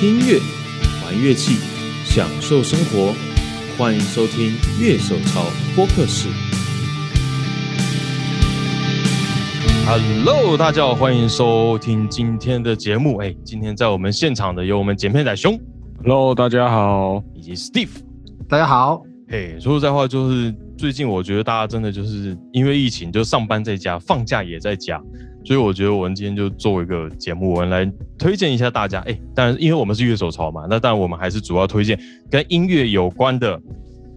听音乐，玩乐器，享受生活。欢迎收听《乐手潮播客室》。Hello，大家好，欢迎收听今天的节目。哎，今天在我们现场的有我们剪片仔兄，Hello，大家好，以及 Steve，大家好。嘿，说实在话，就是最近我觉得大家真的就是因为疫情，就上班在家，放假也在家。所以我觉得我们今天就做一个节目，我们来推荐一下大家。哎，当然，因为我们是乐手潮嘛，那当然我们还是主要推荐跟音乐有关的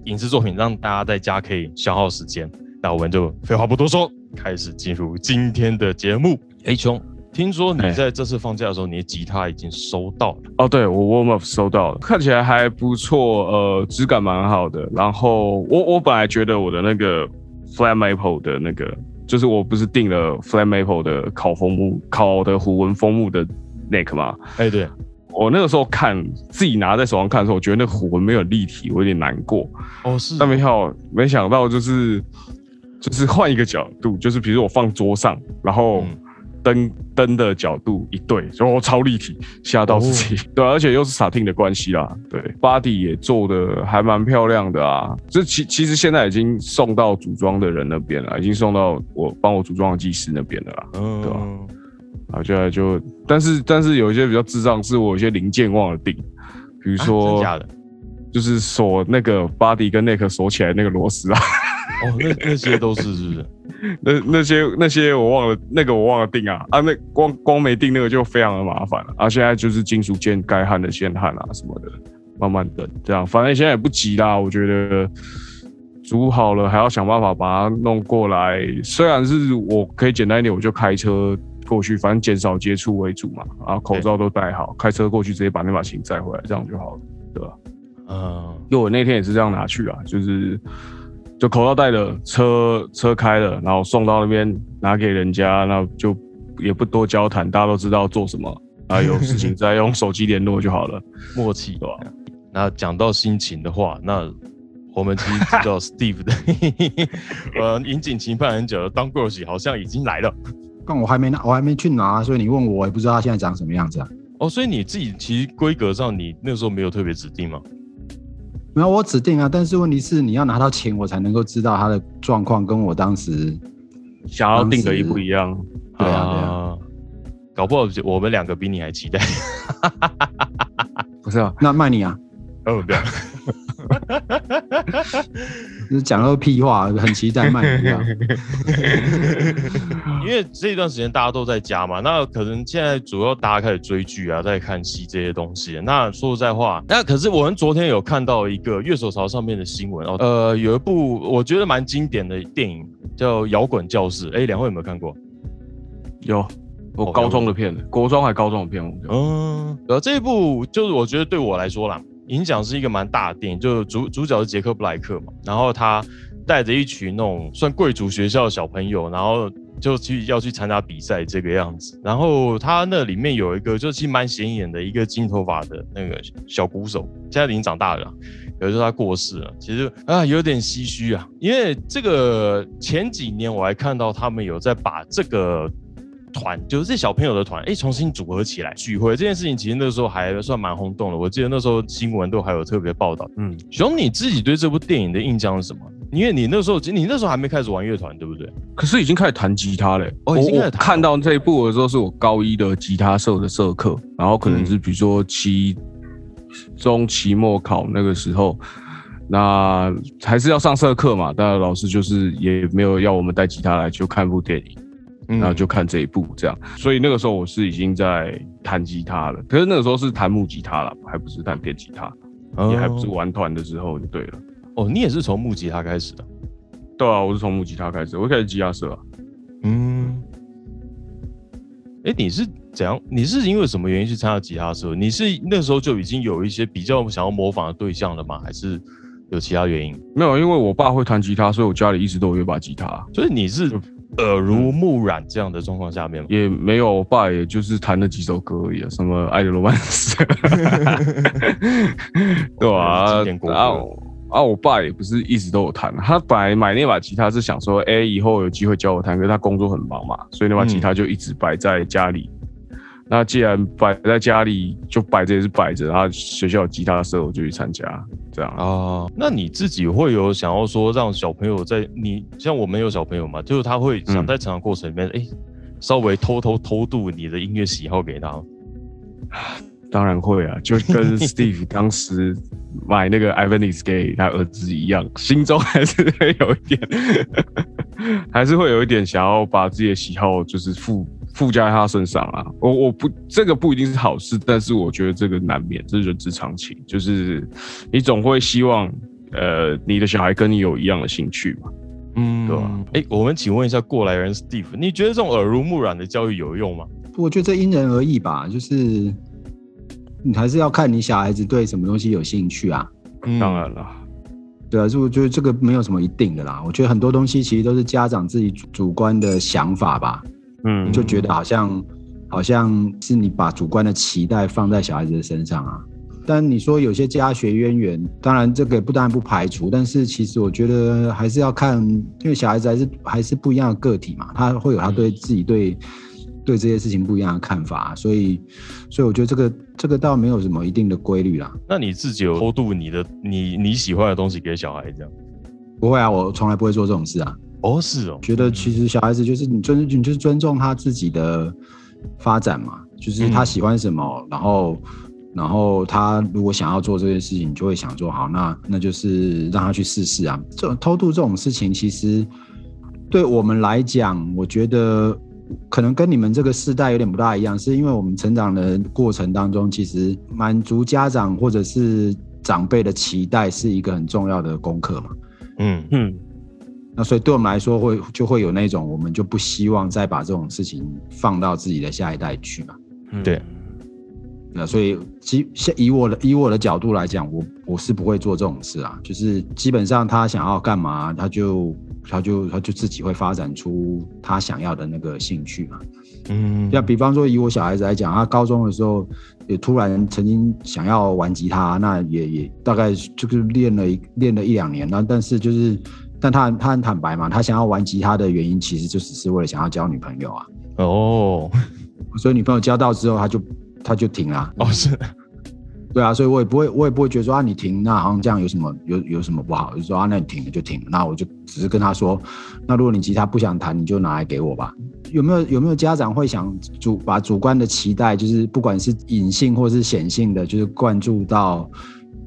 影视作品，让大家在家可以消耗时间。那我们就废话不多说，开始进入今天的节目。哎，琼，听说你在这次放假的时候，你的吉他已经收到了？哦，对，我 warm up 收到了，看起来还不错，呃，质感蛮好的。然后我我本来觉得我的那个 flat maple 的那个。就是我不是订了 Flam Maple 的烤枫木烤的虎纹枫木的 neck 吗？哎，对我那个时候看自己拿在手上看的时候，我觉得那个虎纹没有立体，我有点难过。哦，是。但没想到没想到就是就是换一个角度，就是比如我放桌上，然后。灯灯的角度一对，就超立体，吓到自己。对，而且又是萨汀的关系啦。对，body 也做的还蛮漂亮的啊。这其其实现在已经送到组装的人那边了，已经送到我帮我组装的技师那边了啦。嗯，对吧？啊，现在就，但是但是有一些比较智障，是我有些零件忘了定，比如说假的，就是锁那个 body 跟 neck 锁起来那个螺丝啊。哦，那那些都是是不是？那那些那些我忘了，那个我忘了定啊啊！那光光没定那个就非常的麻烦了啊！现在就是金属件该焊的先焊啊什么的，慢慢等这样，反正现在也不急啦。我觉得煮好了还要想办法把它弄过来。虽然是我可以简单一点，我就开车过去，反正减少接触为主嘛。然后口罩都戴好，开车过去直接把那把琴载回来，这样就好了，对吧？嗯，因为我那天也是这样拿去啊，就是。就口罩戴了，车车开了，然后送到那边拿给人家，那就也不多交谈，大家都知道做什么啊，有事情再用手机联络就好了，默契对吧？那讲到心情的话，那我们其实知道 Steve 的，呃，引颈期盼很久的当 Girls 好像已经来了，但我还没拿，我还没去拿，所以你问我，我也不知道他现在长什么样子啊。哦，所以你自己其实规格上，你那时候没有特别指定吗？没有我指定啊，但是问题是你要拿到钱，我才能够知道他的状况跟我当时想要定的一不一样。对啊，对啊，搞不好我们两个比你还期待。不是啊，那卖你啊？哦，对。是讲那个屁话，很期待卖一样。因为这一段时间大家都在家嘛，那可能现在主要大家开始追剧啊，在看戏这些东西。那说实在话，那可是我们昨天有看到一个乐手潮上面的新闻哦，呃，有一部我觉得蛮经典的电影叫《摇滚教室》。哎，两位有没有看过？有，我高中的片，国中还高中的片。嗯，然后这一部就是我觉得对我来说啦。影响是一个蛮大的电影，就主主角是杰克布莱克嘛，然后他带着一群那种算贵族学校的小朋友，然后就去要去参加比赛这个样子。然后他那里面有一个就其实蛮显眼的一个金头发的那个小鼓手，现在已经长大了，有时候他过世了，其实啊有点唏嘘啊，因为这个前几年我还看到他们有在把这个。团就是这小朋友的团，哎，重新组合起来聚会这件事情，其实那时候还算蛮轰动的。我记得那时候新闻都还有特别报道。嗯，熊，你自己对这部电影的印象是什么？因为你那时候，你那时候还没开始玩乐团，对不对？可是已经开始弹吉他嘞。哦，已经开始看到这一部的时候，是我高一的吉他社的社课，然后可能是比如说期中、期末考那个时候，那还是要上社课嘛。但老师就是也没有要我们带吉他来，就看部电影。然后就看这一部这样，所以那个时候我是已经在弹吉他了，可是那个时候是弹木吉他了，还不是弹电吉他，也还不是玩团的时候就对了。哦，你也是从木吉他开始的？对啊，我是从木吉他开始，我开始吉他社。嗯，哎，你是怎样？你是因为什么原因去参加吉他社？你是那时候就已经有一些比较想要模仿的对象了吗？还是有其他原因？没有，因为我爸会弹吉他，所以我家里一直都有一把吉他，所以你是。耳濡目染这样的状况下面，也没有，我爸也就是弹了几首歌而已啊，什么《爱的罗曼史》，对吧？啊啊，我爸也不是一直都有弹，他本来买那把吉他是想说，哎，以后有机会教我弹，可是他工作很忙嘛，所以那把吉他就一直摆在家里。那既然摆在家里就摆着也是摆着，然后学校有吉他社我就去参加，这样啊。啊，那你自己会有想要说让小朋友在你像我们有小朋友嘛，就是他会想在成长过程里面，哎、稍微偷偷偷渡你的音乐喜好给他。当然会啊，就跟 Steve 当时买那个 Ivanis 给他儿子一样，心中还是会有一点，还是会有一点想要把自己的喜好就是附附加在他身上啊。我我不这个不一定是好事，但是我觉得这个难免，这是人之常情，就是你总会希望呃你的小孩跟你有一样的兴趣嘛。嗯，对啊哎、我们请问一下过来人 Steve，你觉得这种耳濡目染的教育有用吗？我觉得这因人而异吧，就是你还是要看你小孩子对什么东西有兴趣啊。嗯当然了，对啊，就我觉得这个没有什么一定的啦。我觉得很多东西其实都是家长自己主主观的想法吧，嗯，就觉得好像好像是你把主观的期待放在小孩子的身上啊。但你说有些家学渊源，当然这个也不当然不排除，但是其实我觉得还是要看，因为小孩子还是还是不一样的个体嘛，他会有他对自己对对这些事情不一样的看法，所以所以我觉得这个这个倒没有什么一定的规律啦。那你自己有偷渡你的你你喜欢的东西给小孩这样？不会啊，我从来不会做这种事啊。哦，是哦，觉得其实小孩子就是你尊你就是尊重他自己的发展嘛，就是他喜欢什么，然后然后他如果想要做这件事情，你就会想做好，那那就是让他去试试啊。这种偷渡这种事情，其实对我们来讲，我觉得可能跟你们这个世代有点不大一样，是因为我们成长的过程当中，其实满足家长或者是长辈的期待是一个很重要的功课嘛。嗯嗯那所以对我们来说会就会有那种，我们就不希望再把这种事情放到自己的下一代去嘛。嗯对那所以基像以我的以我的角度来讲，我我是不会做这种事啊。就是基本上他想要干嘛，他就他就他就自己会发展出他想要的那个兴趣嘛。嗯，像比方说以我小孩子来讲，他高中的时候也突然曾经想要玩吉他，那也也大概就是练了一练了一两年，那但是就是，但他很他很坦白嘛，他想要玩吉他的原因其实就只是为了想要交女朋友啊，哦所以女朋友交到之后，他就他就停了啊、哦是，对啊，所以我也不会我也不会觉得说啊你停，那好像这样有什么有有什么不好，就说啊那你停了就停了，那我就只是跟他说，那如果你吉他不想弹，你就拿来给我吧。有没有有没有家长会想主把主观的期待，就是不管是隐性或是显性的，就是灌注到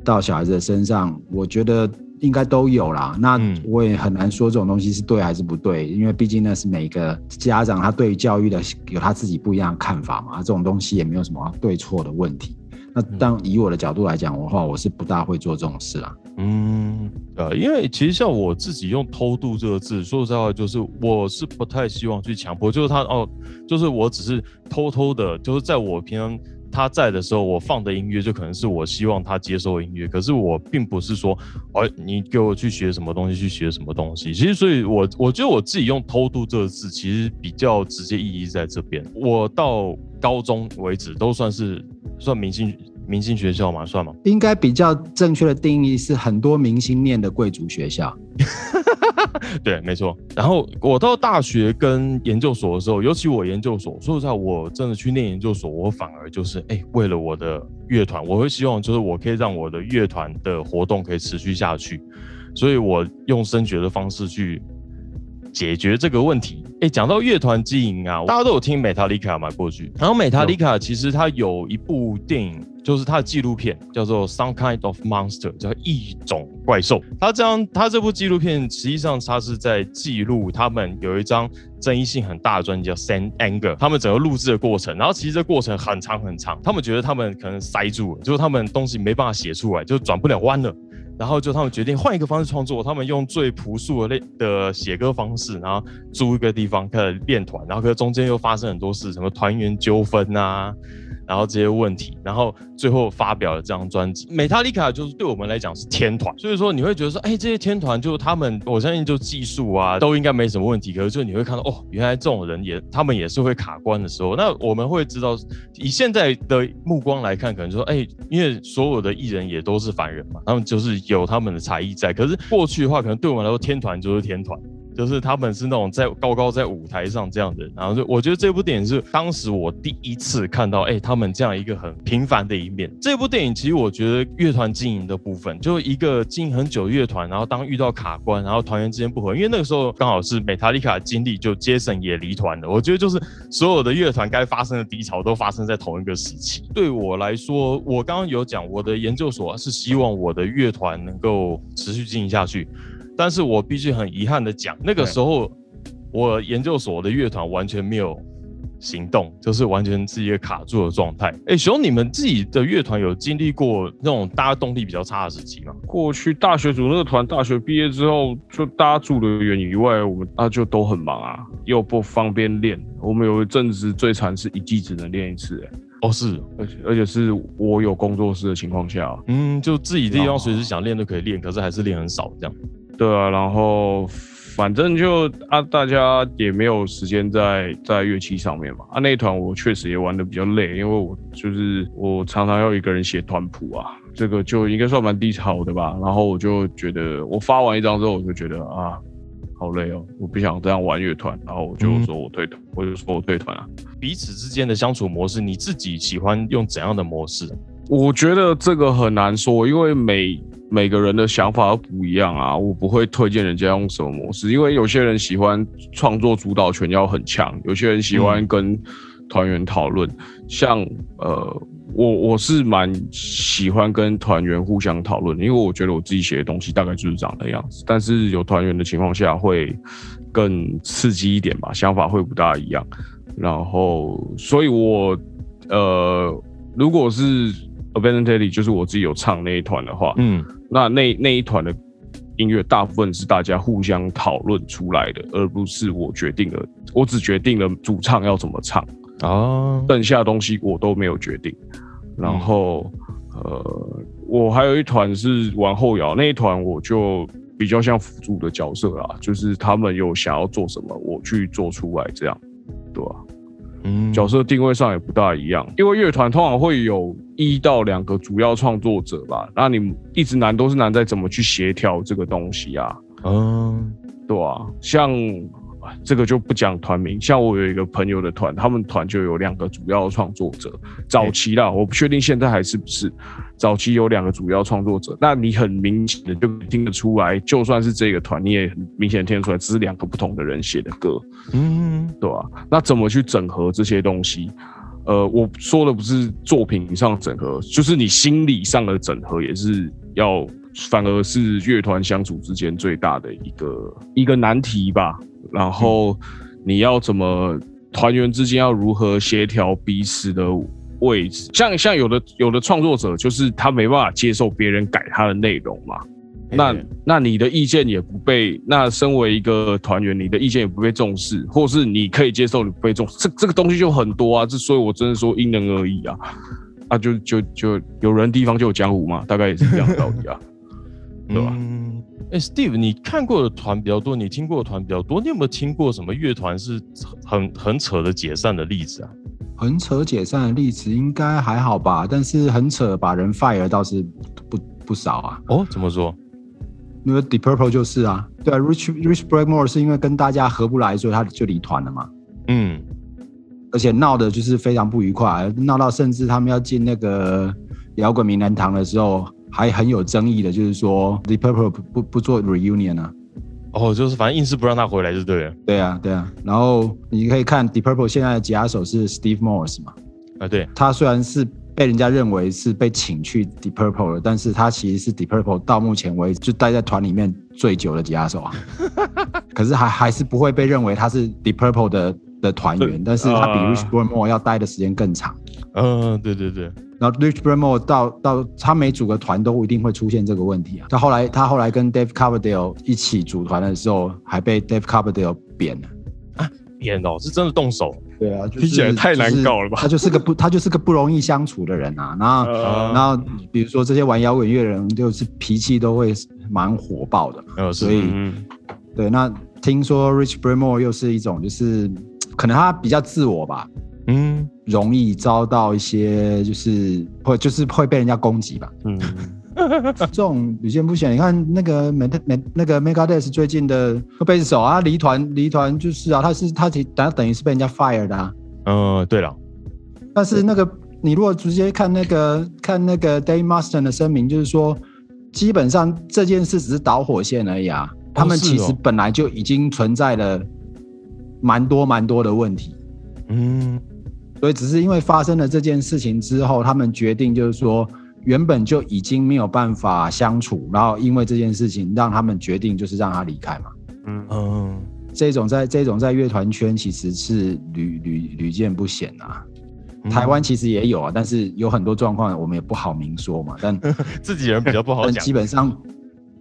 到小孩子的身上？我觉得应该都有啦。那嗯我也很难说这种东西是对还是不对，因为毕竟那是每个家长他对于教育的有他自己不一样的看法嘛。这种东西也没有什么对错的问题。那当以我的角度来讲的话，我是不大会做这种事啦。嗯，呃，因为其实像我自己用“偷渡”这个字，说实在话，就是我是不太希望去强迫，就是他哦，就是我只是偷偷的，就是在我平常他在的时候，我放的音乐就可能是我希望他接受的音乐，可是我并不是说，哦，你给我去学什么东西，去学什么东西。其实，所以我我觉得我自己用“偷渡”这个字，其实比较直接意义在这边。我到高中为止都算是算明星明星学校嘛，算吗？应该比较正确的定义是很多明星念的贵族学校。对，没错。然后我到大学跟研究所的时候，尤其我研究所，说实在，我真的去念研究所，我反而就是哎，为了我的乐团，我会希望就是我可以让我的乐团的活动可以持续下去，所以我用升学的方式去解决这个问题。哎，讲到乐团经营啊，大家都有听美塔丽卡嘛过去，然后美塔丽卡其实它有一部电影，就是它的纪录片叫做《Some Kind of Monster》，叫异种怪兽。它这样，它这部纪录片实际上它是在记录他们有一张争议性很大的专辑叫《Send Anger》，他们整个录制的过程。然后其实这过程很长很长，他们觉得他们可能塞住了，就是他们东西没办法写出来，就转不了弯了。然后就他们决定换一个方式创作，他们用最朴素的类的写歌方式，然后租一个地方开始练团，然后可是中间又发生很多事，什么团员纠纷啊，然后这些问题，然后最后发表了这张专辑。美塔丽卡就是对我们来讲是天团，所以说你会觉得说，哎，这些天团就他们，我相信就技术啊都应该没什么问题，可是就你会看到哦，原来这种人也他们也是会卡关的时候，那我们会知道，以现在的目光来看，可能说，哎，因为所有的艺人也都是凡人嘛，他们就是有他们的才艺在，可是过去的话，可能对我们来说，天团就是天团。就是他们是那种在高高在舞台上这样的。然后就我觉得这部电影是当时我第一次看到，哎，他们这样一个很平凡的一面。这部电影其实我觉得乐团经营的部分，就一个经营很久乐团，然后当遇到卡关，然后团员之间不合，因为那个时候刚好是美塔利卡经历，就杰森也离团了。我觉得就是所有的乐团该发生的低潮都发生在同一个时期。对我来说，我刚刚有讲我的研究所是希望我的乐团能够持续经营下去。但是我必须很遗憾的讲，那个时候我研究所的乐团完全没有行动，就是完全是一个卡住的状态。哎，熊，你们自己的乐团有经历过那种大家动力比较差的时期吗？过去大学组那个团，大学毕业之后就大家住的远以外，我们那就都很忙啊，又不方便练。我们有一阵子最惨是一季只能练一次，哎，哦是，而且而且是我有工作室的情况下，嗯，就自己地方随时想练都可以练，可是还是练很少这样。对啊，然后反正就啊，大家也没有时间在在乐器上面嘛。啊，那一团我确实也玩的比较累，因为我就是我常常要一个人写团谱啊，这个就应该算蛮低潮的吧。然后我就觉得，我发完一张之后，我就觉得啊，好累哦，我不想这样玩乐团。然后我就说我退团，我就说我退团啊。彼此之间的相处模式，你自己喜欢用怎样的模式？我觉得这个很难说，因为每每个人的想法不一样啊。我不会推荐人家用什么模式，因为有些人喜欢创作主导权要很强，有些人喜欢跟团员讨论。像呃，我我是蛮喜欢跟团员互相讨论，因为我觉得我自己写的东西大概就是长那样子。但是有团员的情况下会更刺激一点吧，想法会不大一样。然后，所以我呃，如果是 Abandoned Teddy 就是我自己有唱那一团的话，嗯，那那那一团的音乐大部分是大家互相讨论出来的，而不是我决定的。我只决定了主唱要怎么唱啊，剩下东西我都没有决定。然后，呃，我还有一团是玩后摇，那一团我就比较像辅助的角色啦，就是他们有想要做什么，我去做出来这样，对吧？角色定位上也不大一样，因为乐团通常会有一到两个主要创作者吧，那你一直难都是难在怎么去协调这个东西啊？嗯，对啊，像。这个就不讲团名，像我有一个朋友的团，他们团就有两个主要创作者。早期啦，我不确定现在还是不是。早期有两个主要创作者，那你很明显的就听得出来，就算是这个团，你也很明显听得出来，只是两个不同的人写的歌，嗯，对吧？那怎么去整合这些东西？呃，我说的不是作品上整合，就是你心理上的整合，也是要，反而是乐团相处之间最大的一个一个难题吧。然后你要怎么团员之间要如何协调彼此的位置？像像有的有的创作者就是他没办法接受别人改他的内容嘛，那那你的意见也不被那身为一个团员，你的意见也不被重视，或是你可以接受你不被重视，这这个东西就很多啊。这所以我真的说因人而异啊，啊就就就有人地方就有江湖嘛，大概也是这样的道理啊，对吧？哎，Steve，你看过的团比较多，你听过的团比较多，你有没有听过什么乐团是很很扯的解散的例子啊？很扯解散的例子应该还好吧，但是很扯把人 fire 倒是不不少啊。哦，怎么说？因为 Deep Purple 就是啊，对啊，Rich Rich Blackmore 是因为跟大家合不来，所以他就离团了嘛。嗯，而且闹的就是非常不愉快，闹到甚至他们要进那个摇滚名人堂的时候。还很有争议的，就是说，The Purple 不不不做 reunion 啊？哦，就是反正硬是不让他回来就对了。对啊，对啊。然后你可以看 The Purple 现在的吉他手是 Steve Morse 嘛？啊，对。他虽然是被人家认为是被请去 The Purple 了，但是他其实是 The Purple 到目前为止就待在团里面最久的吉他手啊。可是还还是不会被认为他是 The Purple 的的团员，但是他比 Rich Blackmore 要待的时间更长。嗯，对对对。然后 Rich Blackmore 到到他每组个团都一定会出现这个问题啊。他后来他后来跟 Dave Coverdale 一起组团的时候，还被 Dave Coverdale 扁了啊！扁哦，是真的动手。对啊，听起来太难搞了吧？他就是个不他就是个不容易相处的人啊。然后然后比如说这些玩摇滚乐的人，就是脾气都会蛮火爆的。所以对，那听说 Rich Blackmore 又是一种就是可能他比较自我吧。嗯，容易遭到一些就是会就是会被人家攻击吧。嗯，这种屡见不鲜。你看那个美美那个 Megadeth 最近的贝斯手啊，离团离团就是啊，他是他其等等于是被人家 fire 的啊。嗯，对了，但是那个你如果直接看那个看那个 Dave Mustaine 的声明，就是说基本上这件事只是导火线而已啊。他们其实本来就已经存在了蛮多蛮多的问题，嗯，所以只是因为发生了这件事情之后，他们决定就是说原本就已经没有办法相处，然后因为这件事情让他们决定就是让他离开嘛。嗯嗯，这种在这种在乐团圈其实是屡屡屡见不鲜啊。台湾其实也有啊，但是有很多状况我们也不好明说嘛。但 自己人比较不好但讲，基本上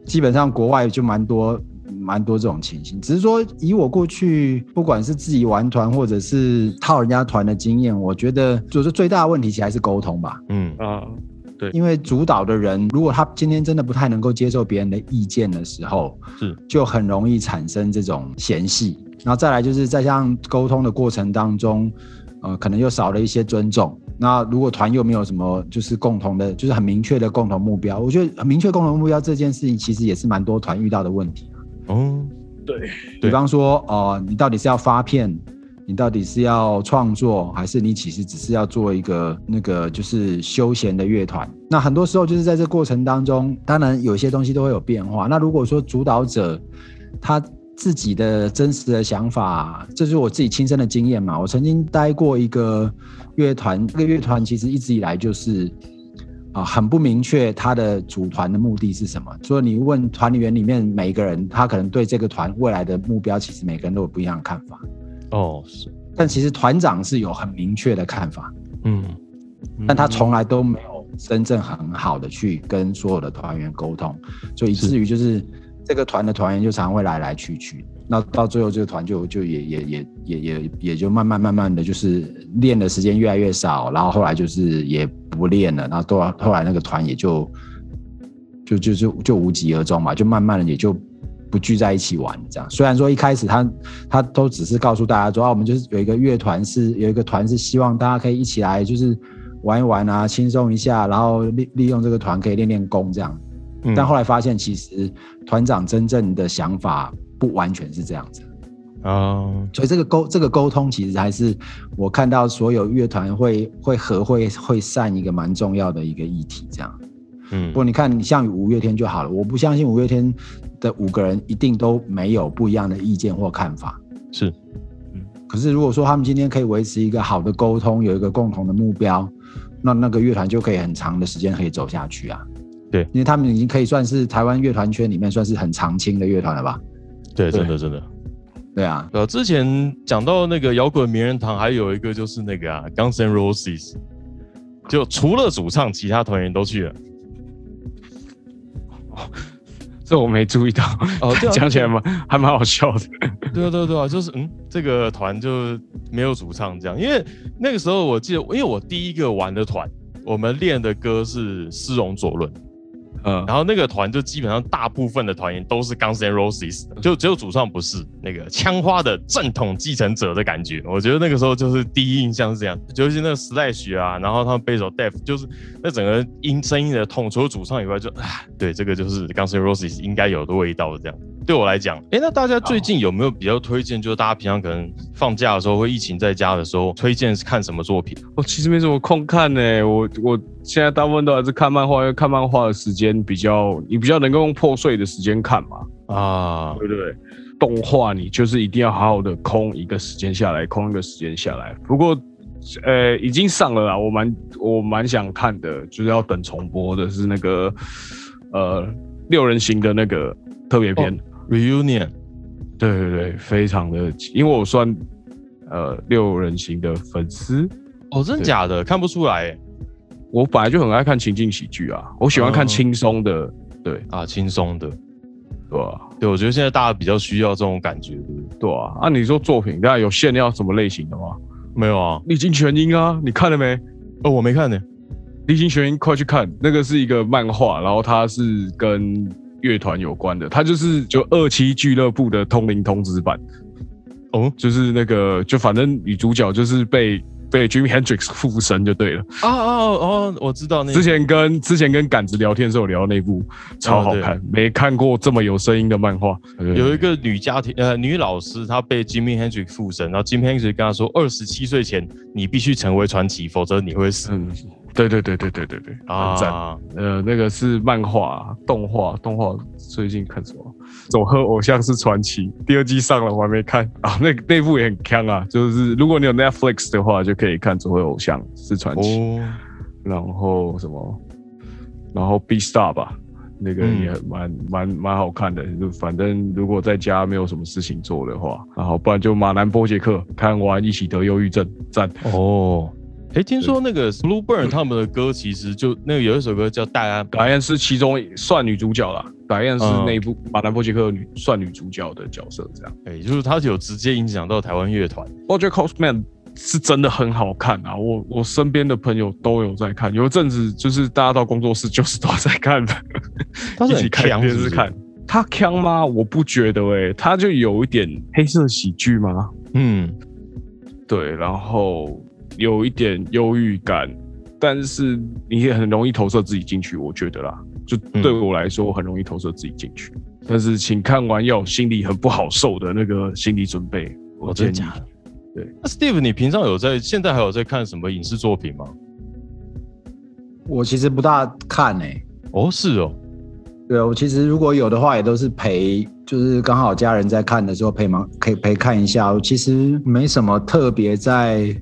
基本上国外就蛮多蛮多这种情形。只是说以我过去不管是自己玩团或者是套人家团的经验，我觉得就是最大的问题其实还是沟通吧。嗯啊，对因为主导的人，如果他今天真的不太能够接受别人的意见的时候，是就很容易产生这种嫌隙。然后再来就是在这样沟通的过程当中，呃，可能又少了一些尊重。那如果团又没有什么就是共同的，就是很明确的共同目标，我觉得很明确共同目标这件事情，其实也是蛮多团遇到的问题。哦，对，比方说，哦、你到底是要发片，你到底是要创作，还是你其实只是要做一个那个就是休闲的乐团？那很多时候就是在这过程当中，当然有些东西都会有变化。那如果说主导者他自己的真实的想法，这是我自己亲身的经验嘛。我曾经待过一个乐团，这个乐团其实一直以来就是。啊，很不明确他的组团的目的是什么。所以你问团员里面每一个人，他可能对这个团未来的目标，其实每个人都有不一样的看法。哦，是，但其实团长是有很明确的看法，嗯，但他从来都没有真正很好的去跟所有的团员沟通，所以以至于就是这个团的团员就常会来来去去。那到最后，这个团就就也也也也也也就慢慢慢慢的就是练的时间越来越少，然后后来就是也不练了，然后到后来那个团也就就就就就无疾而终嘛，就慢慢的也就不聚在一起玩这样。虽然说一开始他他都只是告诉大家说啊，我们就是有一个乐团是有一个团是希望大家可以一起来就是玩一玩啊，轻松一下，然后利利用这个团可以练练功这样。嗯但后来发现，其实团长真正的想法不完全是这样子，啊，所以这个沟这个沟通其实还是我看到所有乐团会会合会会散一个蛮重要的一个议题。这样，嗯不过你看，像五月天就好了，我不相信五月天的五个人一定都没有不一样的意见或看法。是，嗯可是如果说他们今天可以维持一个好的沟通，有一个共同的目标，那那个乐团就可以很长的时间可以走下去啊。对因为他们已经可以算是台湾乐团圈里面算是很常青的乐团了吧？对，对。真的真的。对啊，呃，之前讲到那个摇滚名人堂，还有一个就是那个啊，Guns N' Roses，就除了主唱，其他团员都去了。这我没注意到，哦，对啊，讲起来蛮还蛮好笑的。对啊，对啊，对啊，就是嗯，这个团就没有主唱这样，因为那个时候我记得，因为我第一个玩的团，我们练的歌是《丝绒左论》，嗯，然后那个团就基本上大部分的团员都是 Guns N' Roses，就只有主唱不是那个枪花的正统继承者的感觉。我觉得那个时候就是第一印象是这样，尤其那个 Slash 啊，然后他们背手 Def，就是那整个音声音的痛，除了主唱以外就，啊，对，这个就是 Guns N' Roses 应该有的味道这样。对我来讲，哎，那大家最近有没有比较推荐？就是大家平常可能放假的时候或疫情在家的时候，推荐是看什么作品？我其实没什么空看呢、我我现在大部分都还是看漫画，因为看漫画的时间比较，你比较能够用破碎的时间看嘛，啊，对不对？动画你就是一定要好好的空一个时间下来，空一个时间下来。不过，呃，已经上了啦，我蛮我蛮想看的，就是要等重播的是那个呃六人行的那个特别篇。Reunion 对对对，非常的，因为我算呃六人行的粉丝，哦，真的假的？看不出来欸我本来就很爱看情境喜剧啊，我喜欢看哦轻松的，对啊，轻松的。对吧、对，我觉得现在大家比较需要这种感觉，对不对？对啊，啊，你说作品，大家有限要什么类型的吗？没有啊，历经全音啊，你看了没？哦，我没看呢。历经全音，快去看，那个是一个漫画，然后它是跟乐团有关的，它就是就二期俱乐部的通灵通知版，哦，就是那个就反正女主角就是被被 Jimmy Hendrix 附身就对了。哦哦哦，我知道那之前跟之前跟杆子聊天的时候聊到那部超好看，没看过这么有声音的漫画。有一个女家庭呃女老师，她被 Jimmy Hendrix 附身，然后 Jimmy Hendrix 跟她说，二十七岁前你必须成为传奇，否则你会死。对对对对对对对，很赞。呃，那个是漫画、动画，动画最近看什么？《走喝偶像是传奇》第二季上了，我还没看 啊。那那部也很强啊，就是如果你有 Netflix 的话，就可以看《走喝偶像是传奇》。哦然后什么？然后 B Star 吧，那个也蛮蛮蛮好看的。就反正如果在家没有什么事情做的话，然后不然就马南波杰克看完一起得忧郁症，赞哦。哎，听说那个 Blueburn 他们的歌其实就那个有一首歌叫《戴安》，戴安是其中算女主角啦。戴安是那部马兰波杰克女算女主角的角色，这样。哎，就是他有直接影响到台湾乐团。Bojack Horseman 是真的很好看啊！我我身边的朋友都有在看，有一阵子就是大家到工作室就是都在看的，一起看电视看。他强吗？我不觉得哎，他就有一点黑色喜剧吗？嗯，对，然后。有一点忧郁感，但是你也很容易投射自己进去，我觉得啦，就对我来说，我很容易投射自己进去。但是，请看完要有心里很不好受的那个心理准备。我真的假的？对。那 Steve，你平常有在现在还有在看什么影视作品吗？我其实不大看诶。哦，是哦。对啊，我其实如果有的话，也都是陪，就是刚好家人在看的时候陪忙，可以陪看一下。我其实没什么特别在。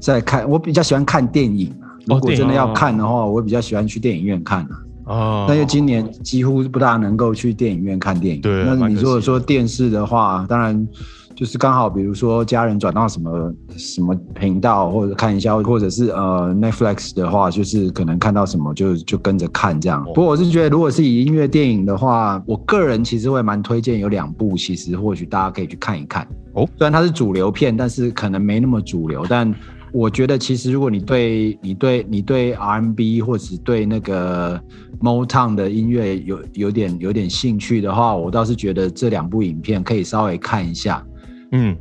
在看，我比较喜欢看电影啊。如果真的要看的话，我比较喜欢去电影院看啊。哦。但是今年几乎不大能够去电影院看电影。对。那你如果说电视的话，当然就是刚好，比如说家人转到什么什么频道，或者看一下，或者是呃 Netflix 的话，就是可能看到什么就就跟着看这样。不过我是觉得，如果是以音乐电影的话，我个人其实会蛮推荐有两部，其实或许大家可以去看一看。哦。虽然它是主流片，但是可能没那么主流，但。我觉得其实，如果你对你对你对 R&B 或者对那个 Motown 的音乐有有点有点兴趣的话，我倒是觉得这两部影片可以稍微看一下。嗯，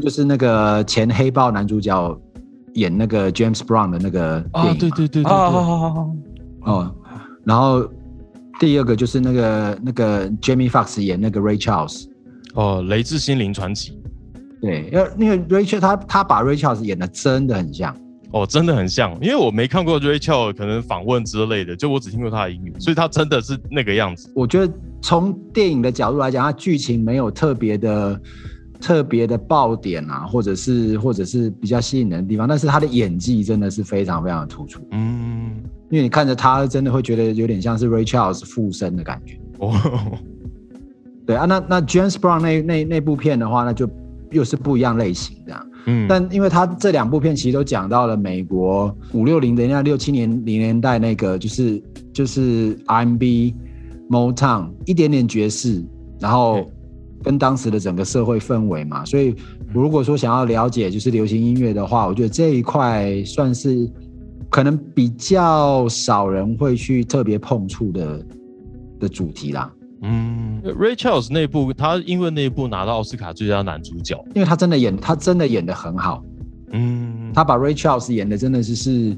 就是那个前黑豹男主角演那个 James Brown 的那个电影。对对对对。对哦，然后第二个就是那个那个 Jamie Foxx 演那个 Ray Charles。哦，雷之心灵传奇。对，因为那个 Rachel，他他把 Rachel 演的真的很像哦，真的很像。因为我没看过 Rachel，可能访问之类的，就我只听过他的音乐，所以他真的是那个样子。我觉得从电影的角度来讲，它剧情没有特别的特别的爆点啊，或者是或者是比较吸引人的地方，但是他的演技真的是非常非常的突出。嗯，因为你看着他，真的会觉得有点像是 Rachel 附身的感觉。哦，对啊，那那 James Brown 那那那部片的话，那就。又是不一样类型的，嗯，但因为他这两部片其实都讲到了美国五六零的那六七年零年代那个就是就是 R&B、Motown 一点点爵士，然后跟当时的整个社会氛围嘛，所以如果说想要了解就是流行音乐的话，我觉得这一块算是可能比较少人会去特别碰触的的主题啦。嗯，Ray Charles 那部，他因为那部拿到奥斯卡最佳男主角，因为他真的演，他真的演的很好。嗯，他把 Ray Charles 演的真的是是，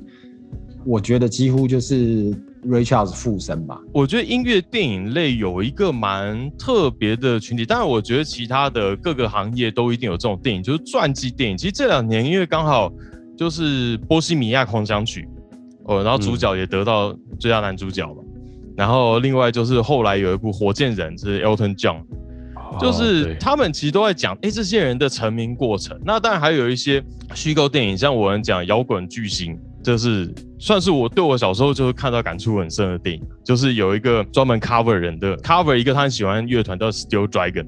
我觉得几乎就是 Ray Charles 附身吧。我觉得音乐电影类有一个蛮特别的群体，当然我觉得其他的各个行业都一定有这种电影，就是传记电影。其实这两年因为刚好就是《波西米亚狂想曲》，哦，然后主角也得到最佳男主角嘛。然后另外就是后来有一部《火箭人》，是 Elton John，就是他们其实都在讲，哎，这些人的成名过程。那当然还有一些虚构电影，像我们讲摇滚巨星，这是算是我对我小时候就是看到感触很深的电影。就是有一个专门 cover 人的 cover 一个他很喜欢乐团叫 Steel Dragon，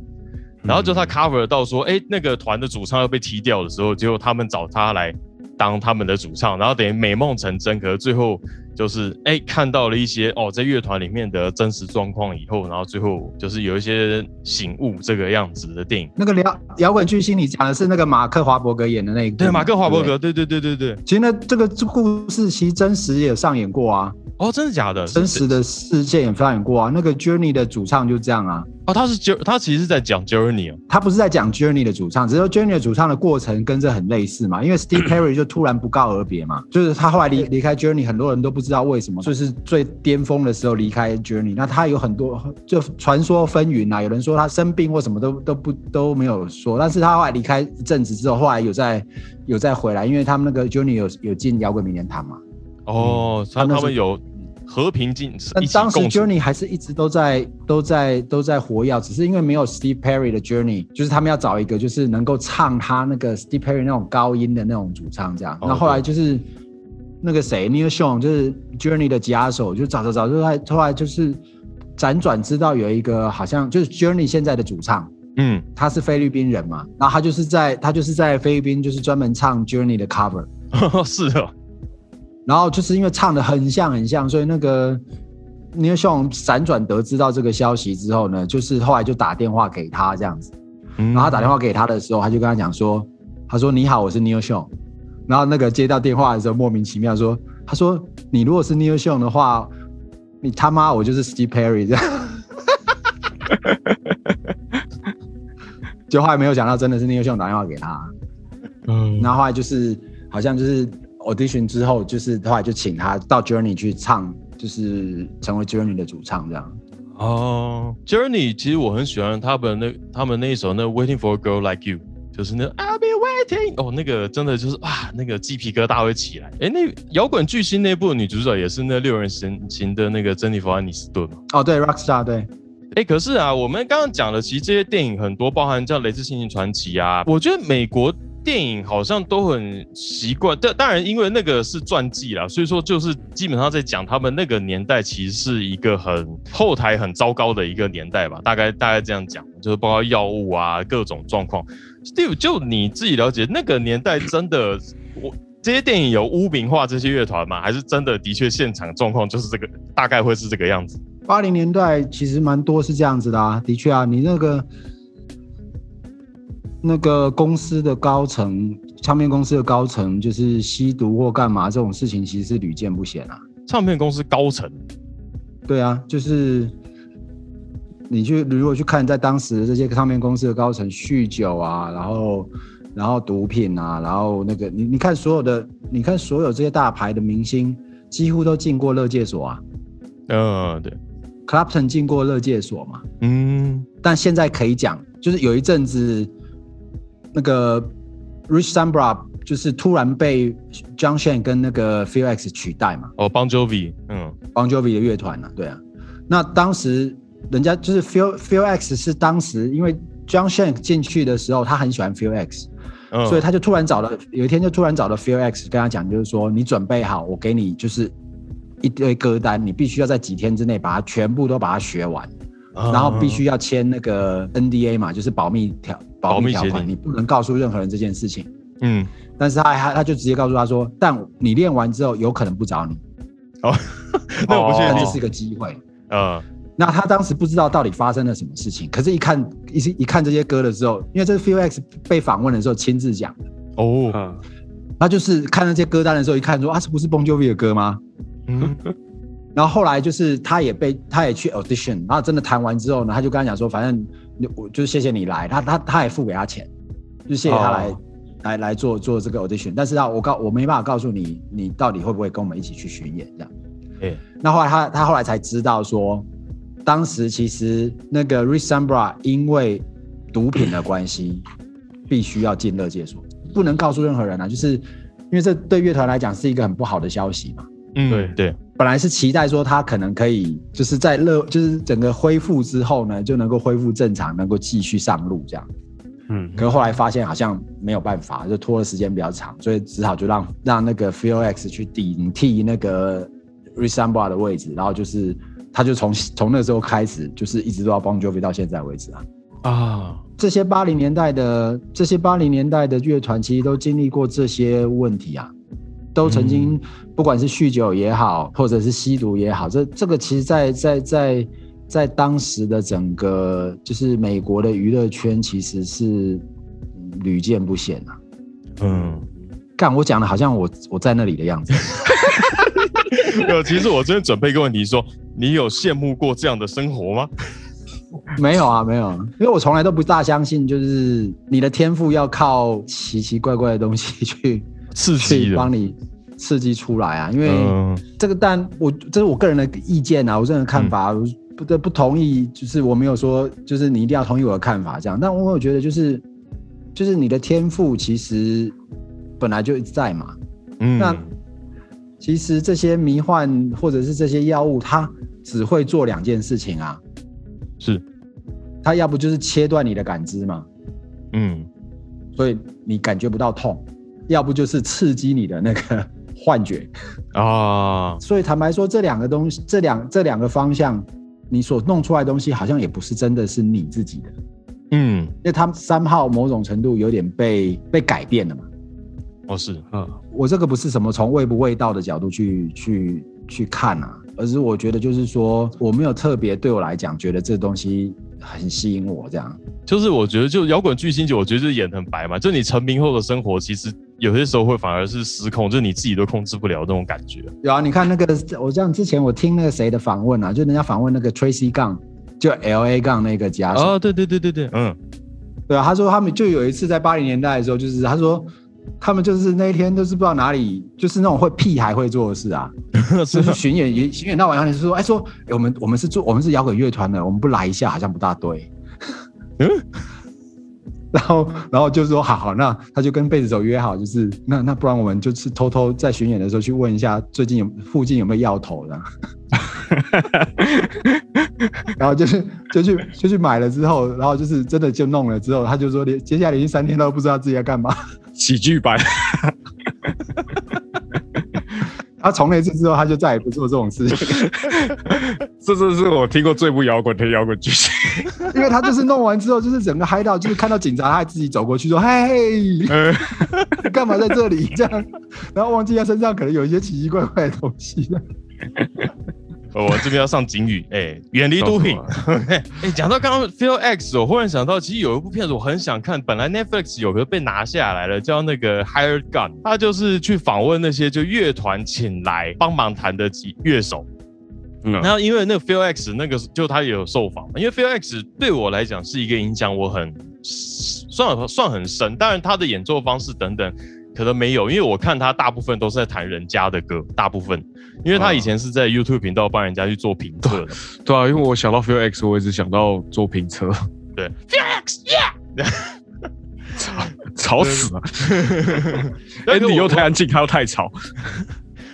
然后就他 cover 到说，哎，那个团的主唱要被踢掉的时候，结果他们找他来当他们的主唱，然后等于美梦成真，可是最后。就是哎看到了一些哦在乐团里面的真实状况以后，然后最后就是有一些醒悟这个样子的电影。那个摇摇滚巨星，你讲的是那个马克华伯格演的那个？对，马克华伯格，对对对对对对。其实那这个故事其实真实也上演过啊。哦，真的假的？真实的事件也上演过啊。那个 Journey 的主唱就这样啊。哦，他是 Jour，他其实是在讲 Journey 哦。他不是在讲 Journey 的主唱，只是 Journey 的主唱的过程跟这很类似嘛。因为 Steve Perry 就突然不告而别嘛，就是他后来离离开 Journey，很多人都不知道为什么，就是最巅峰的时候离开 Journey。那他有很多就传说纷纭啊，有人说他生病或什么都都不都没有说，但是他后来离开一阵子之后，后来有在有再回来，因为他们那个 Journey 有有进摇滚名人堂嘛。哦，他他们有。和平进，但当时 Journey 还是一直都在都在都在活跃，只是因为没有 Steve Perry 的 Journey，就是他们要找一个就是能够唱他那个 Steve Perry 那种高音的那种主唱这样。那后来就是那个谁 Neil Sean 就是 Journey 的吉他手，就找找找，就来后来就是辗转知道有一个好像就是 Journey 现在的主唱，嗯，他是菲律宾人嘛，然后他就是在他就是在菲律宾就是专门唱 Journey 的 cover，是哦。然后就是因为唱的很像很像，所以那个尼尔逊辗转得知到这个消息之后呢，就是后来就打电话给他这样子。然后他打电话给他的时候，他就跟他讲说：“他说你好，我是尼尔逊。”然后那个接到电话的时候，莫名其妙说：“他说你如果是尼尔逊的话，你他妈我就是 Steve Perry 这样。” 就后来没有想到真的是尼尔逊打电话给他。嗯，然后后来就是好像就是。audition 之后，就是后来就请他到 Journey 去唱，就是成为 Journey 的主唱这样。哦，Journey 其实我很喜欢他们那他们那一首那 Waiting for a Girl Like You，就是那 I'll be 哦，那个真的就是啊，那个鸡皮疙瘩会起来。哎，那摇滚巨星那部女主角也是那六人行行的那个珍妮弗安妮斯顿嘛？哦，对，Rockstar 对。哎，可是啊，我们刚刚讲的其实这些电影很多，包含叫《雷兹星星传奇》啊，我觉得美国。电影好像都很习惯，但当然因为那个是传记啦，所以说就是基本上在讲他们那个年代其实是一个很后台很糟糕的一个年代吧，大概大概这样讲，就是包括药物啊各种状况。Steve，就你自己了解那个年代真的，我这些电影有污名化这些乐团吗？还是真的的确现场状况就是这个大概会是这个样子？八零年代其实蛮多是这样子的啊，的确啊，你那个。那个公司的高层，唱片公司的高层，就是吸毒或干嘛这种事情，其实是屡见不鲜啊。唱片公司高层，对啊，就是你去如果去看，在当时这些唱片公司的高层酗酒啊，然后然后毒品啊，然后那个你你看所有的，你看所有这些大牌的明星，几乎都进过乐界所啊。呃，对，Clapton 进过乐界所嘛。嗯，但现在可以讲，就是有一阵子。那个 Rich Sambra 就是突然被 John Shen 跟那个 Phil X 取代嘛？哦，Bon Jovi，嗯，Bon Jovi 的乐团呢？对啊。那当时人家就是 Phil Phil X 是当时因为 John Shank 进去的时候，他很喜欢 Phil X，所以他就突然找了有一天就突然找了 Phil X 跟他讲，就是说你准备好，我给你就是一堆歌单，你必须要在几天之内把它全部都把它学完，然后必须要签那个 NDA 嘛，就是保密条。保密条款，你不能告诉任何人这件事情。嗯，但是他他他就直接告诉他说，但你练完之后有可能不找你。哦，那我不确定，这是一个机会。嗯，那他当时不知道到底发生了什么事情，可是，一看一一看这些歌的时候，因为这是 Phil X 被访问的时候亲自讲的。哦，那就是看那些歌单的时候，一看说啊，这不是 Bon Jovi 的歌吗？嗯，然后后来就是他也被他也去 audition，然后真的谈完之后呢，他就跟他讲说，反正。我就是谢谢你来，他他他也付给他钱，就谢谢他来来来做做这个 audition。但是啊，我告我没办法告诉你，你到底会不会跟我们一起去巡演这样。哎，那后来他他后来才知道说，当时其实那个 Rich Sambra 因为毒品的关系，必须要进乐界所，不能告诉任何人啊，就是因为这对乐团来讲是一个很不好的消息嘛。嗯，对对。本来是期待说他可能可以，就是在乐，就是整个恢复之后呢，就能够恢复正常，能够继续上路这样。嗯，可是后来发现好像没有办法，就拖的时间比较长，所以只好就让让那个 Phil X 去顶替那个 Resamba 的位置，然后就是他就从从那时候开始，就是一直都要帮 Jovi 到现在为止啊。啊，这些八零年代的这些八零年代的乐团，其实都经历过这些问题啊。都曾经不管是酗酒也好，或者是吸毒也好，这这个其实，在在在在当时的整个就是美国的娱乐圈，其实是屡见不鲜啊。嗯，干，我讲的好像我我在那里的样子。没有，其实我真的准备一个问题，说你有羡慕过这样的生活吗？没有啊，没有，因为我从来都不大相信，就是你的天赋要靠奇奇怪怪的东西去 刺激帮你刺激出来啊。因为嗯这个，但我这是我个人的意见啊，我个人的看法，我不得不同意，就是我没有说，就是你一定要同意我的看法这样。但我有觉得，就是就是你的天赋其实本来就一直在嘛。嗯那其实这些迷幻或者是这些药物，它只会做两件事情啊，是，它要不就是切断你的感知嘛，嗯。所以你感觉不到痛；要不就是刺激你的那个 幻觉。啊，所以坦白说，这两个东西，这两这两个方向，你所弄出来的东西，好像也不是真的是你自己的，嗯，因为他们三号某种程度有点被被改变了嘛。哦是，嗯，我这个不是什么从味不味道的角度去去去看啊，而是我觉得就是说，我没有特别对我来讲觉得这东西很吸引我这样。就是我觉得就摇滚巨星就我觉得就是演得很白嘛，就你成名后的生活，其实有些时候会反而是失控，就是你自己都控制不了那种感觉。有啊，你看那个，我像之前我听那个谁的访问啊，就人家访问那个 Tracy 杠，就 L A 杠那个吉他手，啊，对对对对对，嗯，对啊，他说他们就有一次在八零年代的时候，就是他说他们就是那一天就是不知道哪里，就是那种会屁孩会做的事啊，是 就是巡演也巡演到晚上，你说哎说、哎我们我们是做我们是摇滚乐团的，我们不来一下好像不大对。嗯 然后，然后就说好好，那他就跟贝斯手约好，就是那那不然我们就是偷偷在巡演的时候去问一下最近有附近有没有药头的，然后就是就去就去买了之后，然后就是真的就弄了之后，他就说连接下来连续三天都不知道自己要干嘛。喜剧版，他从那次之后，他就再也不做这种事情，这这是我听过最不摇滚的摇滚巨星。因为他就是弄完之后，就是整个嗨到，就是看到警察，他还自己走过去说：“ 嘿，呃，你干嘛在这里？”这样，然后忘记他身上可能有一些奇奇怪怪的东西。我这边要上警语，哎，远离毒品。哎，讲到刚刚 Phil X，我忽然想到，其实有一部片子我很想看，本来 Netflix 有个被拿下来了，叫那个 Hired Gun，他就是去访问那些就乐团请来帮忙弹的几乐手。嗯然后因为那个 Phil X 那个就他也有受访嘛，因为 Phil X 对我来讲是一个影响我很算算很深，当然他的演奏方式等等可能没有，因为我看他大部分都是在弹人家的歌，大部分，因为他以前是在 YouTube 频道帮人家去做评测的，对啊，因为我想到 Phil X，我一直想到做评测，对。Phil X yeah，吵吵死了。但是 Andy 又太安静，他又太吵。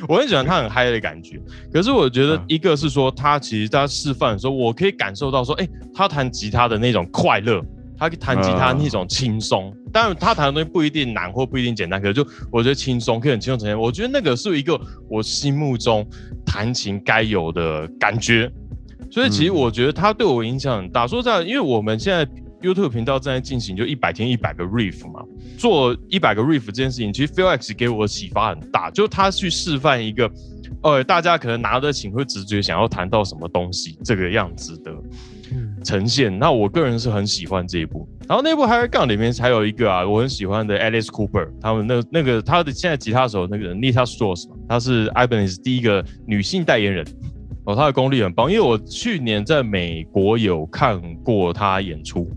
我很喜欢他很嗨的感觉，可是我觉得嗯。一个是说他其实他示范的时候，我可以感受到说，哎、他弹吉他的那种快乐，他弹吉他那种轻松。当然，他弹的东西不一定难或不一定简单，可是就我觉得轻松可以很轻松呈现。我觉得那个是一个我心目中弹琴该有的感觉。所以其实我觉得他对我影响很大。说实在，因为我们现在 YouTube 频道正在进行就一百天一百个 riff 嘛，做一百个 riff 这件事情，其实 Phil X 给我的启发很大，就他去示范一个，呃，大家可能拿着琴会直觉想要弹到什么东西这个样子的呈现。那我个人是很喜欢这一部。然后那部 Higher Gun 里面还有一个啊，我很喜欢的 Alice Cooper，他们那那个他的现在吉他手那个 Nita Strauss 嘛，她是 Ibanez 第一个女性代言人。哦，她的功力很棒，因为我去年在美国有看过她演出，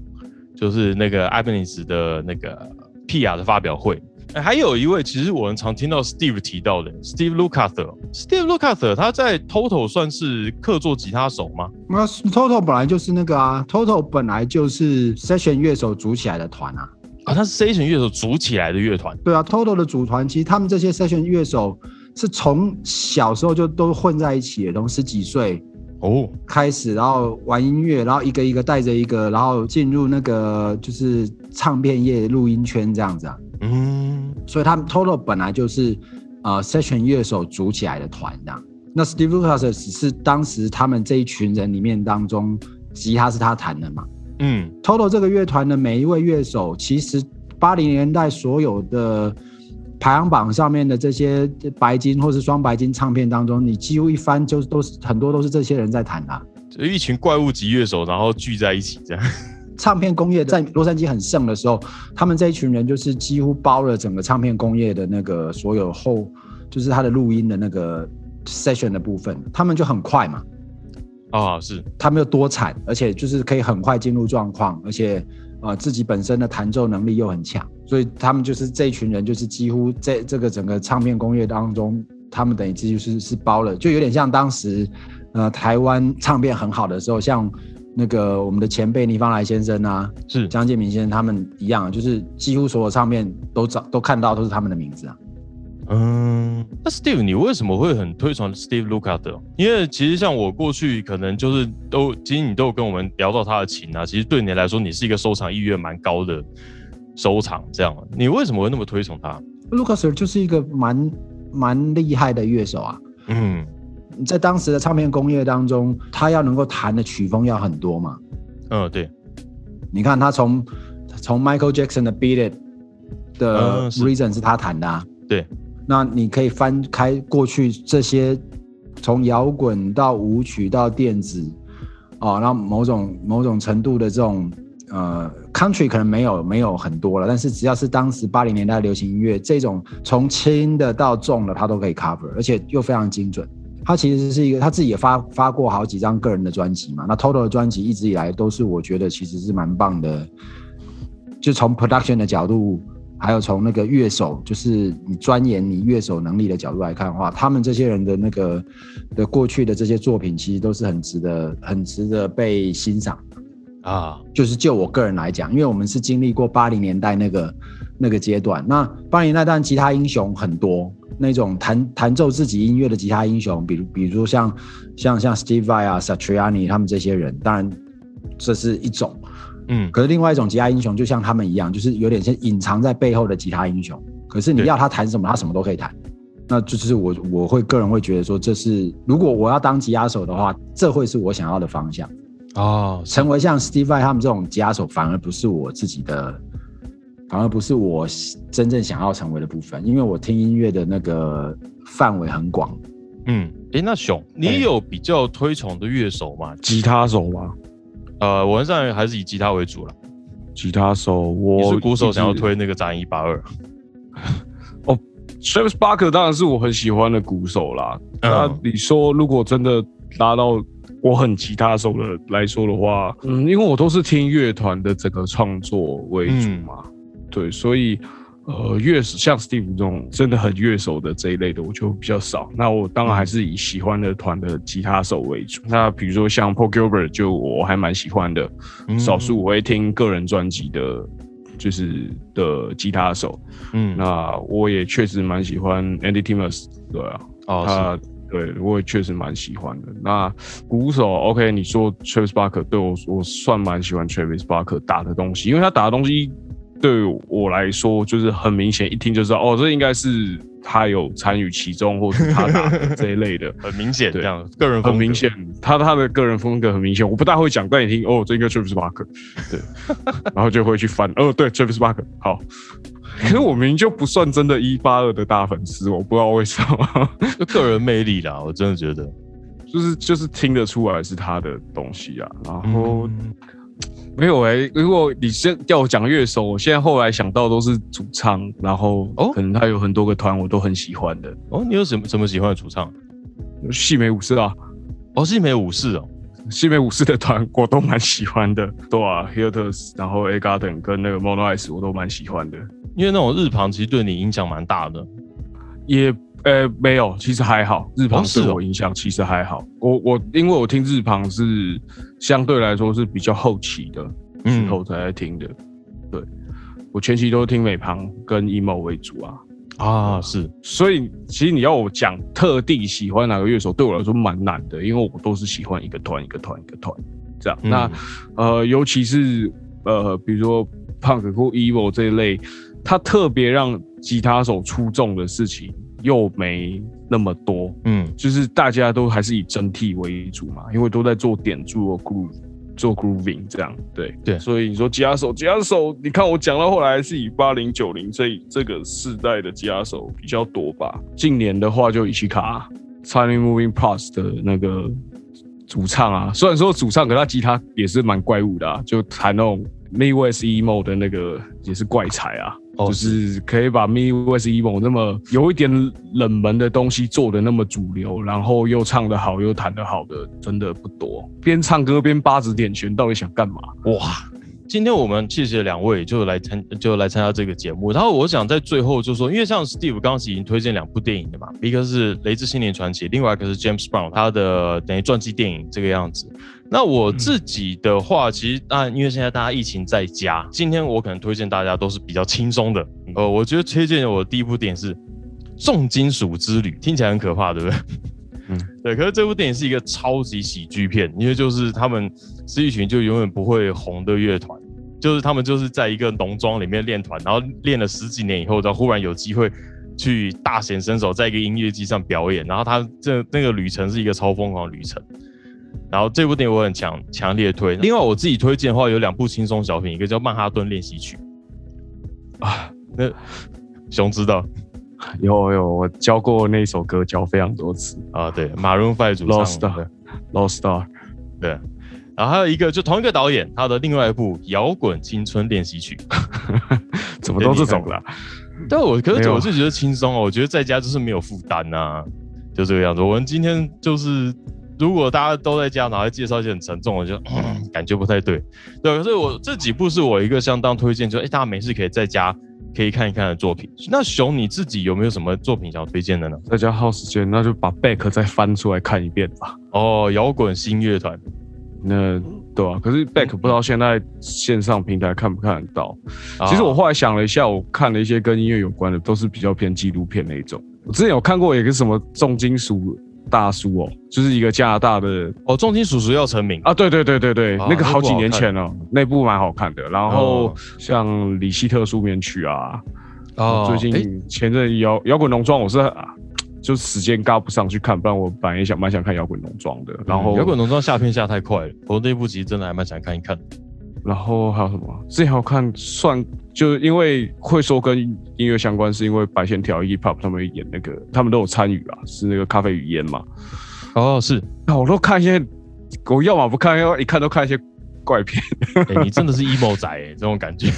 就是那个 Ibanez 的那个 Pia 的发表会。哎还有一位，其实我们常听到 Steve 提到的 Steve Lukather。Steve Lukather 他在 Total 算是客座吉他手吗？那 Toto 本来就是那个啊，Toto 本来就是 Session 乐手组起来的团啊。啊，他是 session 乐手组起来的乐团。对啊，Toto 的组团其实他们这些 Session 乐手是从小时候就都混在一起的，从十几岁哦，开始，然后玩音乐，然后一个一个带着一个，然后进入那个就是唱片业录音圈这样子啊。嗯，所以他们 Toto 本来就是呃 Session 乐手组起来的团这样。那 Steve Lucas 只是当时他们这一群人里面当中，吉他是他弹的嘛。嗯 Toto 这个乐团的每一位乐手，其实八零年代所有的排行榜上面的这些白金或是双白金唱片当中，你几乎一翻就都是很多都是这些人在弹的。就一群怪物级乐手，然后聚在一起这样。唱片工业在洛杉矶很盛的时候，他们这一群人就是几乎包了整个唱片工业的那个所有后，就是他的录音的那个 session 的部分，他们就很快嘛。啊，是他们又多产，而且就是可以很快进入状况，而且呃自己本身的弹奏能力又很强，所以他们就是这一群人，就是几乎在这个整个唱片工业当中，他们等于就是是包了，就有点像当时呃台湾唱片很好的时候，像那个我们的前辈倪方来先生啊，是江建民先生他们一样，就是几乎所有唱片都找都看到都是他们的名字啊。嗯，那 Steve，你为什么会很推崇 Steve Lukather？因为其实像我过去可能就是都，其实你都有跟我们聊到他的琴啊。其实对你来说，你是一个收藏意愿蛮高的收藏，这样，你为什么会那么推崇他？Lukather 就是一个蛮蛮厉害的乐手啊。嗯，在当时的唱片工业当中，他要能够弹的曲风要很多嘛。嗯，对。你看他从从 Michael Jackson 的 Beat It 的 Reason 是他弹的啊。对。那你可以翻开过去这些，从摇滚到舞曲到电子，哦，然后某种某种程度的这种呃，country 可能没有没有很多了，但是只要是当时八零年代流行音乐这种从轻的到重的，它都可以 cover，而且又非常精准。他其实是一个他自己也发发过好几张个人的专辑嘛，那 total 的专辑一直以来都是我觉得其实是蛮棒的，就从 production 的角度。还有从那个乐手，就是你钻研你乐手能力的角度来看的话，他们这些人的那个的过去的这些作品，其实都是很值得、很值得被欣赏啊。就是就我个人来讲，因为我们是经历过八零年代那个那个阶段，那八零年代当然吉他英雄很多，那种弹弹奏自己音乐的吉他英雄，比如比如像像像 Steve Vai 啊、Satriani 他们这些人，当然这是一种。嗯，可是另外一种吉他英雄，就像他们一样，就是有点像隐藏在背后的吉他英雄。可是你要他弹什么，他什么都可以弹。那就是我我会个人会觉得说，这是如果我要当吉他手的话，这会是我想要的方向哦。成为像 Steve Vai 他们这种吉他手，反而不是我自己的，反而不是我真正想要成为的部分。因为我听音乐的那个范围很广。嗯，哎，那熊，你有比较推崇的乐手吗？吉他手吗？呃，我上还是以吉他为主了。吉他手，我是鼓手，想要推那个战一八二。哦，Travis Barker 当然是我很喜欢的鼓手啦。那你说，如果真的拉到我很吉他手的来说的话，嗯，因为我都是听乐团的整个创作为主嘛，对，所以。呃，乐手像 Steve 这种真的很乐手的这一类的，我就比较少。那我当然还是以喜欢的团的吉他手为主。那比如说像 Paul Gilbert，就我还蛮喜欢的。少数我会听个人专辑的，就是的吉他手。嗯，那我也确实蛮喜欢 Andy Timmons，对啊，他对我也确实蛮喜欢的。那鼓手 OK，你说 Travis Barker，对我我算蛮喜欢 Travis Barker 打的东西，因为他打的东西。对我来说，就是很明显，一听就知道，哦，这应该是他有参与其中，或者他打的 这一类的，很明显，这样个人很明显，他他的个人风格很明显，我不大会讲，但你听，哦，这应该 Travis Barker，对，然后就会去翻，哦，对，Travis Barker，好，可是我明明就不算真的一八二的大粉丝，我不知道为什么，就个人魅力啦，我真的觉得，就是就是听得出来是他的东西啊，然后。没有哎，如果你先叫我讲乐手，我现在后来想到都是主唱，然后哦，可能他有很多个团我都很喜欢的哦。你有什么什么喜欢的主唱？细美武士啊，哦，细美武士哦，细美武士的团我都蛮喜欢的，对啊 h i l t e r s 然后 A Garden 跟那个 Mono Ice 我都蛮喜欢的，因为那种日旁其实对你影响蛮大的，也。呃，没有，其实还好。日庞对我影响其实还好。我我因为我听日庞是相对来说是比较后期的时候才在听的。对，我前期都听美庞跟 emo 为主啊。啊，是。所以其实你要我讲特地喜欢哪个乐手，对我来说蛮难的，因为我都是喜欢一个团一个团一个团这样。那呃，尤其是呃，比如说 punk 或 emo 这一类，他特别让吉他手出众的事情。又没那么多，嗯，就是大家都还是以整体为主嘛，因为都在做点柱和 groove，做 grooving 这样，对。对。所以你说吉他手，吉他手，你看我讲到后来是以八零九零这这个世代的吉他手比较多吧。近年的话就伊奇卡 Tiny Moving Plus 的那个主唱啊，虽然说主唱，可他吉他也是蛮怪物的啊，就弹那种 Midwest emo 的那个也是怪才啊。哦就是可以把 Midwest emo 那么有一点冷门的东西做的那么主流，然后又唱得好又弹得好的，真的不多。边唱歌边八指点拳，到底想干嘛？哇！今天我们谢谢两位就来参就来参加这个节目，然后我想在最后就说，因为像 Steve 刚刚已经推荐两部电影的嘛，一个是《雷之青年传奇》，另外一个是 James Brown 他的等于传记电影这个样子。那我自己的话，其实当然因为现在大家疫情在家，今天我可能推荐大家都是比较轻松的。呃，我觉得推荐我的第一部电影是《重金属之旅》，听起来很可怕，对不对？嗯，对。可是这部电影是一个超级喜剧片，因为就是他们是一群就永远不会红的乐团，就是他们就是在一个农庄里面练团，然后练了十几年以后，然后忽然有机会去大显身手，在一个音乐季上表演，然后他这那个旅程是一个超疯狂的旅程。然后这部电影我很强强烈推。另外我自己推荐的话有两部轻松小品，一个叫《曼哈顿练习曲》啊，那熊知道有有，我教过那首歌，教非常多次。啊，对，马荣 Five 主唱 Lost Star 对 Lost Star，对，然后还有一个就同一个导演，他的另外一部《摇滚青春练习曲》。怎么都这种啦？但我可是我是觉得轻松哦，我觉得在家就是没有负担呐，就这个样子。我们今天就是如果大家都在家，然后介绍一些很沉重的，就、嗯、感觉不太对。对，可是我这几部是我一个相当推荐，就哎、诶大家没事可以在家可以看一看的作品。那熊你自己有没有什么作品想要推荐的呢？在家耗时间，那就把 Back 再翻出来看一遍吧。哦，摇滚新乐团，那对啊，可是 Back 不知道现在线上平台看不看得到。啊其实我后来想了一下，我看了一些跟音乐有关的，都是比较偏纪录片那一种。我之前有看过一个什么重金属大叔哦，就是一个加拿大的哦，重金属属要成名啊，对对对对对，啊那个好几年前了，那部蛮好看的。然后哦像李希特书面曲啊，哦最近前阵摇摇滚农庄，我是啊，就时间嘎不上去看，不然我本来也想蛮想看摇滚农庄的。然后嗯摇滚农庄下片下太快了，我那部其实真的还蛮想看一看。然后还有什么？之前还有看算，就是因为会说跟音乐相关，是因为白线条 hip hop 他们演那个，他们都有参与啊，是那个咖啡语言嘛。哦，是，那我都看一些，我要么不看，要一看都看一些怪片。哎、你真的是 emo 仔哎、这种感觉。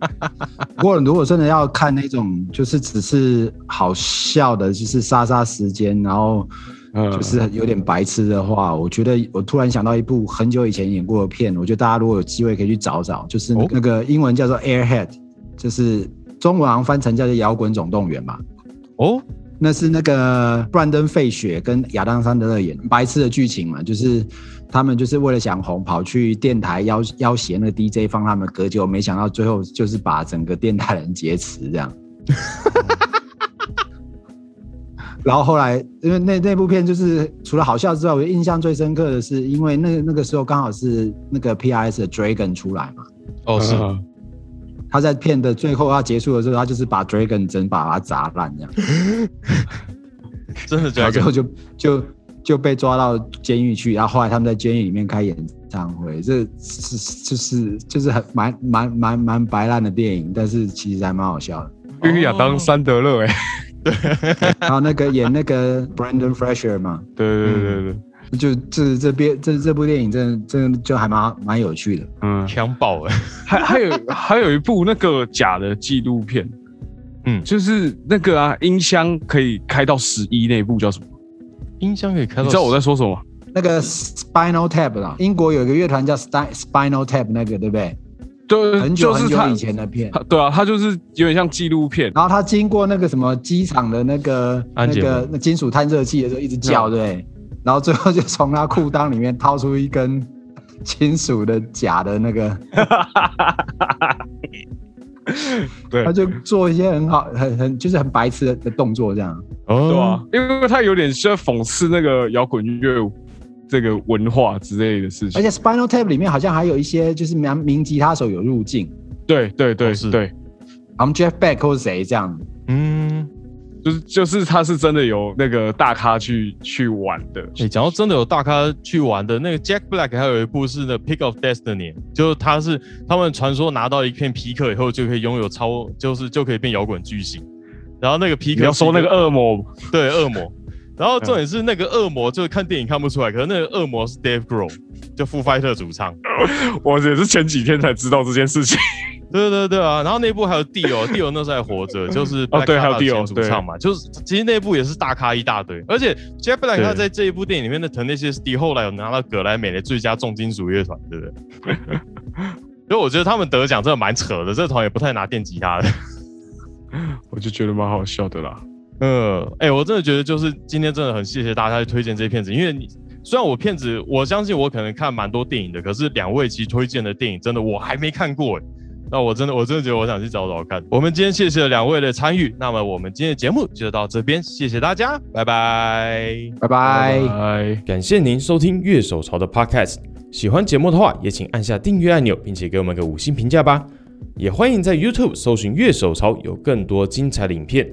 不过如果真的要看那种就是只是好笑的，就是杀杀时间，然后嗯就是有点白痴的话，我觉得我突然想到一部很久以前演过的片，我觉得大家如果有机会可以去找找，就是那个英文叫做 Airhead，就是中文好像翻成叫做摇滚总动员嘛。哦，那是那个布兰登·费雪跟亚当·桑德勒演白痴的剧情嘛，就是他们就是为了想红，跑去电台要要挟那个 DJ 放他们的歌，结果没想到最后就是把整个电台人劫持这样。然后后来，因为那那部片就是除了好笑之外，我印象最深刻的是，因为那那个时候刚好是那个 PRS 的 Dragon 出来嘛，哦是，嗯他在片的最后要结束的时候，他就是把 Dragon 整把把它砸烂这样。真的假的？然后最后就就就被抓到监狱去，然后后来他们在监狱里面开演唱会，这是就是就是很蛮蛮蛮蛮白烂的电影，但是其实还蛮好笑的。跟亚当·山德勒哎，然后那个演那个 Brandon Fraser 嘛，对对对对对，就这这边这这部电影真的真的就还蛮蛮有趣的。嗯，强爆了！还还有还有一部那个假的纪录片，嗯就是那个啊，音箱可以开到十一那一部叫什么？音箱可以开到，你知道我在说什么？那个 Spinal Tap 啦，英国有一个乐团叫 Spin- Spinal Tap，那个对不对？对，很久就是很久以前的片。他对啊，他就是有点像纪录片，然后他经过那个什么机场的那个那个那金属探测器的时候，一直叫，对？然后最后就从他裤裆里面掏出一根金属的假的那个，对他就做一些很好、很很就是很白痴的的动作，这样。哦，对啊，因为他有点像讽刺那个摇滚乐这个文化之类的事情而。且 Spinal Tap 里面好像还有一些就是名名吉他手有入境，对对对哦是对，，I'm Jeff Beck 或是谁这样。嗯，就是就是他是真的有那个大咖去去玩的。哎，讲到真的有大咖去玩的那个 Jack Black，还有一部是那 Pick of Destiny，就是他是他们传说拿到一片皮克以后就可以拥有超，就是就可以变摇滚巨星。然后那个皮克要说那个恶魔，对恶魔。然后重点是那个恶魔，就是看电影看不出来，可是那个恶魔是 Dave Grohl，就 Foo Fighter 主唱。我也是前几天才知道这件事情。对对对啊！然后那部还有 Dio，Dio 那时候还活着，就是哦对，还有 Dio 主唱嘛，就是其实那部也是大咖一大堆。而且 Jack Black 他在这一部电影里面的 Tenacious 后来有拿到格莱美的最佳重金属乐团，对不对？所以我觉得他们得奖真的蛮扯的，这团也不太拿电吉他的。我就觉得蛮好笑的啦。嗯，哎，我真的觉得就是今天真的很谢谢大家去推荐这些片子，因为你虽然我片子，我相信我可能看蛮多电影的，可是两位其实推荐的电影真的我还没看过，哎，那我真的我真的觉得我想去找找看。我们今天谢谢两位的参与，那么我们今天的节目就到这边，谢谢大家，拜拜，拜拜，感谢您收听月手潮的 Podcast，喜欢节目的话也请按下订阅按钮，并且给我们个五星评价吧，也欢迎在 YouTube 搜寻月手潮，有更多精彩的影片。